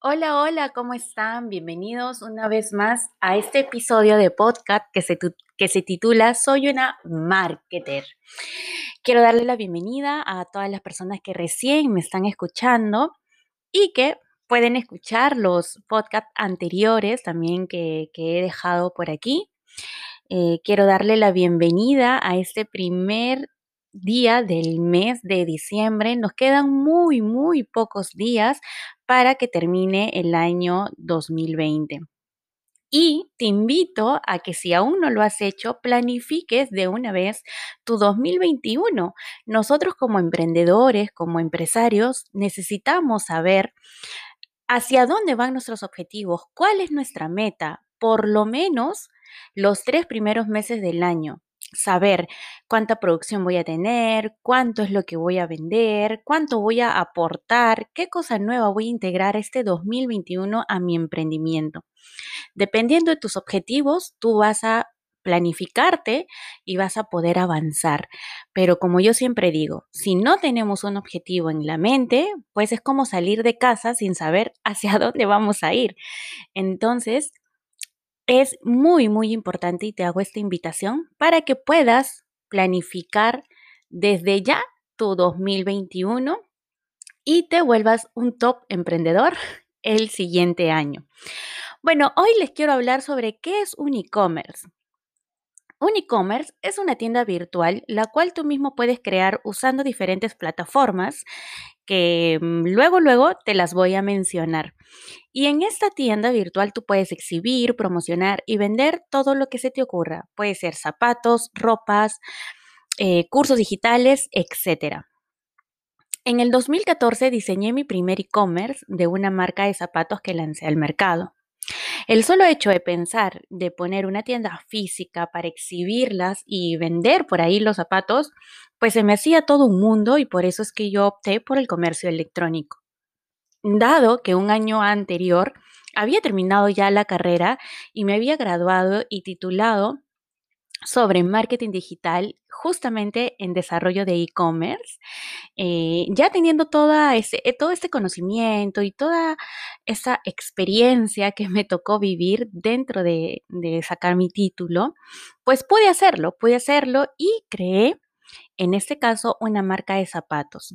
Hola, hola, ¿cómo están? Bienvenidos una vez más a este episodio de podcast que se, que se titula Soy una marketer. Quiero darle la bienvenida a todas las personas que recién me están escuchando y que pueden escuchar los podcasts anteriores también que, he dejado por aquí. Eh, quiero darle la bienvenida a este primer día del mes de diciembre. Nos quedan muy, muy pocos días para que termine el año 2020. Y te invito a que si aún no lo has hecho, planifiques de una vez tu 2021. Nosotros como emprendedores, como empresarios, necesitamos saber hacia dónde van nuestros objetivos, cuál es nuestra meta, por lo menos los tres primeros meses del año saber cuánta producción voy a tener, cuánto es lo que voy a vender, cuánto voy a aportar, qué cosa nueva voy a integrar este 2021 a mi emprendimiento. Dependiendo de tus objetivos, tú vas a planificarte y vas a poder avanzar. Pero como yo siempre digo, si no tenemos un objetivo en la mente, pues es como salir de casa sin saber hacia dónde vamos a ir. Entonces, es muy, muy importante y te hago esta invitación para que puedas planificar desde ya tu 2021 y te vuelvas un top emprendedor el siguiente año. Bueno, hoy les quiero hablar sobre qué es un e-commerce. Un e-commerce es una tienda virtual la cual tú mismo puedes crear usando diferentes plataformas que mm, luego, luego te las voy a mencionar. Y en esta tienda virtual tú puedes exhibir, promocionar y vender todo lo que se te ocurra. Puede ser zapatos, ropas, eh, cursos digitales, etc. En el 2014 diseñé mi primer e-commerce de una marca de zapatos que lancé al mercado. El solo hecho de pensar de poner una tienda física para exhibirlas y vender por ahí los zapatos, pues se me hacía todo un mundo y por eso es que yo opté por el comercio electrónico. Dado que un año anterior había terminado ya la carrera y me había graduado y titulado sobre marketing digital justamente en desarrollo de e-commerce, eh, ya teniendo eh, todo este conocimiento y toda esa experiencia que me tocó vivir dentro de, sacar mi título, pues pude hacerlo, pude hacerlo y creé, en este caso, una marca de zapatos.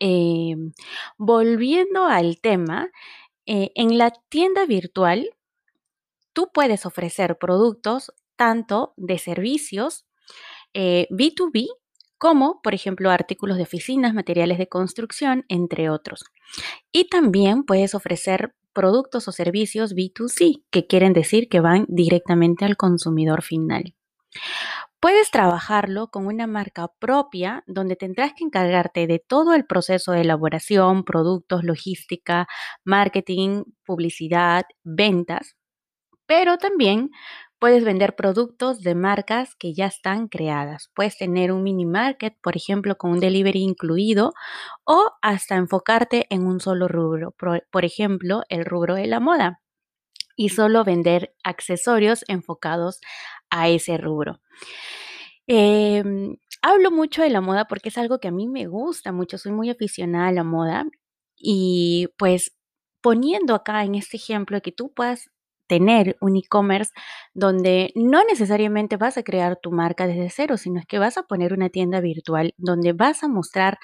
Em, volviendo al tema, eh, en la tienda virtual, tú puedes ofrecer productos tanto de servicios B2B eh, como, por ejemplo, artículos de oficinas, materiales de construcción, entre otros. Y también puedes ofrecer productos o servicios B2C, que quieren decir que van directamente al consumidor final. Puedes trabajarlo con una marca propia donde tendrás que encargarte de todo el proceso de elaboración, productos, logística, marketing, publicidad, ventas, pero también Puedes vender productos de marcas que ya están creadas. Puedes tener un mini market, por ejemplo, con un delivery incluido, o hasta enfocarte en un solo rubro, por, ejemplo, el rubro de la moda, y solo vender accesorios enfocados a ese rubro. Em, hablo mucho de la moda porque es algo que a mí me gusta mucho, soy muy aficionada a la moda y pues poniendo acá en este ejemplo que tú puedas tener un e-commerce donde no necesariamente vas a crear tu marca desde cero, sino es que vas a poner una tienda virtual donde vas a mostrar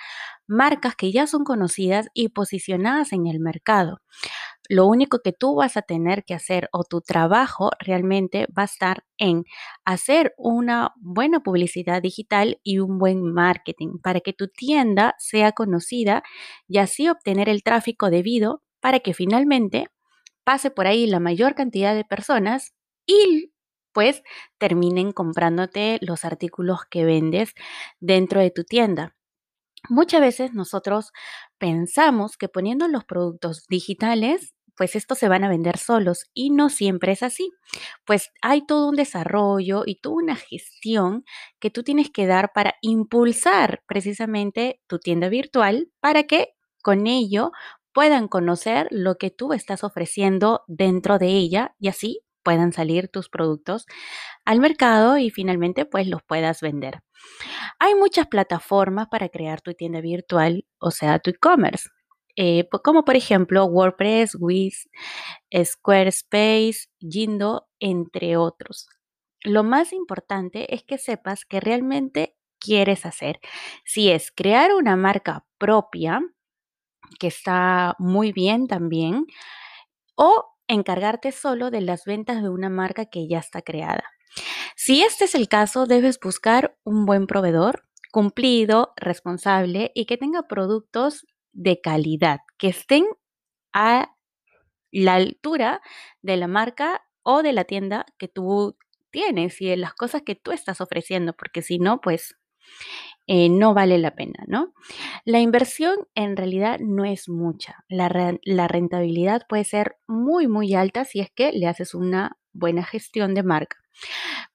marcas que ya son conocidas y posicionadas en el mercado. Lo único que tú vas a tener que hacer o tu trabajo realmente va a estar en hacer una buena publicidad digital y un buen marketing para que tu tienda sea conocida y así obtener el tráfico debido para que finalmente pase por ahí la mayor cantidad de personas y pues terminen comprándote los artículos que vendes dentro de tu tienda. Muchas veces nosotros pensamos que poniendo los productos digitales, pues estos se van a vender solos y no siempre es así. Pues hay todo un desarrollo y toda una gestión que tú tienes que dar para impulsar precisamente tu tienda virtual para que con ello puedan conocer lo que tú estás ofreciendo dentro de ella y así puedan salir tus productos al mercado y finalmente pues los puedas vender. Hay muchas plataformas para crear tu tienda virtual, o sea, tu e-commerce. eh, como por ejemplo WordPress, Wix, Squarespace, Jindo, entre otros. Lo más importante es que sepas que realmente quieres hacer. Si es crear una marca propia, que está muy bien también, o encargarte solo de las ventas de una marca que ya está creada. Si este es el caso, debes buscar un buen proveedor cumplido, responsable y que tenga productos de calidad, que estén a la altura de la marca o de la tienda que tú tienes y de las cosas que tú estás ofreciendo, porque si no, pues eh, no vale la pena, ¿no? La inversión en realidad no es mucha. La, rentabilidad puede ser muy, muy alta si es que le haces una buena gestión de marca.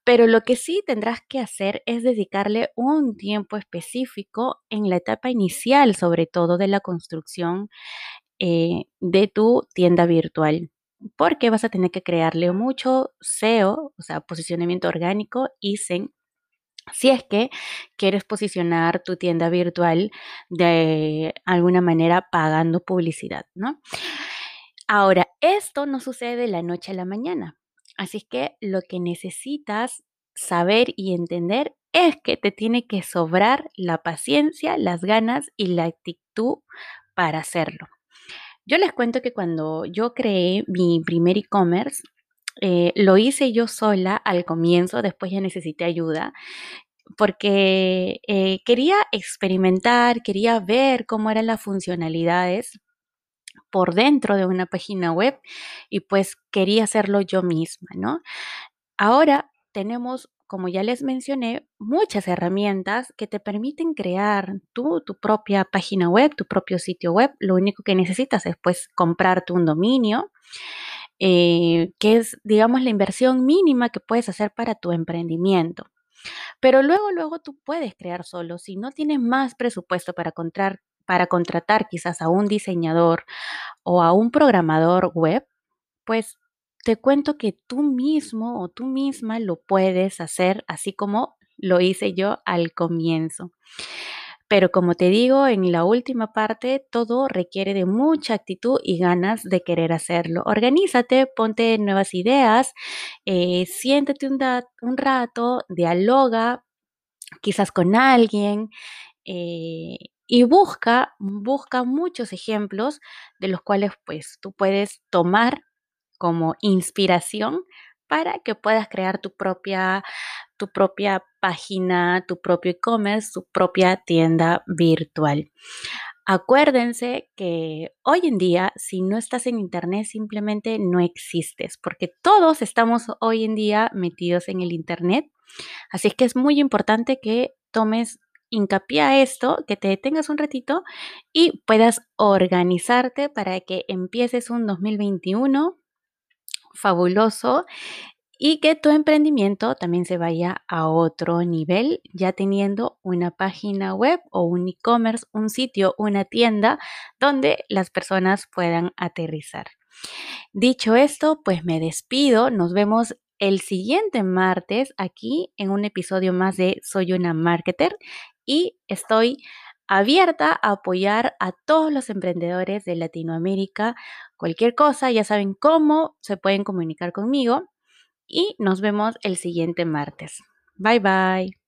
Pero lo que sí tendrás que hacer es dedicarle un tiempo específico en la etapa inicial, sobre todo de la construcción eh, de tu tienda virtual, porque vas a tener que crearle mucho SEO, o sea, posicionamiento orgánico y SEM, si es que quieres posicionar tu tienda virtual de alguna manera pagando publicidad, ¿no? Ahora, esto no sucede de la noche a la mañana. Así que lo que necesitas saber y entender es que te tiene que sobrar la paciencia, las ganas y la actitud para hacerlo. Yo les cuento que cuando yo creé mi primer e-commerce, eh, lo hice yo sola al comienzo, después ya necesité ayuda, porque eh, quería experimentar, quería ver cómo eran las funcionalidades por dentro de una página web y pues quería hacerlo yo misma, ¿no? Ahora tenemos, como ya les mencioné, muchas herramientas que te permiten crear tu, tu propia página web, tu propio sitio web. Lo único que necesitas es pues comprarte un dominio, eh, que es, digamos, la inversión mínima que puedes hacer para tu emprendimiento. Pero luego, luego tú puedes crear solo. Si no tienes más presupuesto para, encontrar, para contratar quizás a un diseñador o a un programador web, pues te cuento que tú mismo o tú misma lo puedes hacer así como lo hice yo al comienzo. Pero como te digo, en la última parte todo requiere de mucha actitud y ganas de querer hacerlo. Organízate, ponte nuevas ideas, eh, siéntate un, un, rato, dialoga quizás con alguien eh, y busca, busca muchos ejemplos de los cuales pues tú puedes tomar como inspiración para que puedas crear tu propia, tu propia página, tu propio e-commerce, tu propia tienda virtual. Acuérdense que hoy en día, si no estás en Internet, simplemente no existes, porque todos estamos hoy en día metidos en el Internet. Así es que es muy importante que tomes hincapié a esto, que te detengas un ratito y puedas organizarte para que empieces un 2021 fabuloso y que tu emprendimiento también se vaya a otro nivel, ya teniendo una página web o un e-commerce, un sitio, una tienda donde las personas puedan aterrizar. Dicho esto, pues me despido, nos vemos el siguiente martes aquí en un episodio más de Soy una marketer y estoy abierta a apoyar a todos los emprendedores de Latinoamérica. Cualquier cosa, ya saben cómo se pueden comunicar conmigo y nos vemos el siguiente martes. Bye bye.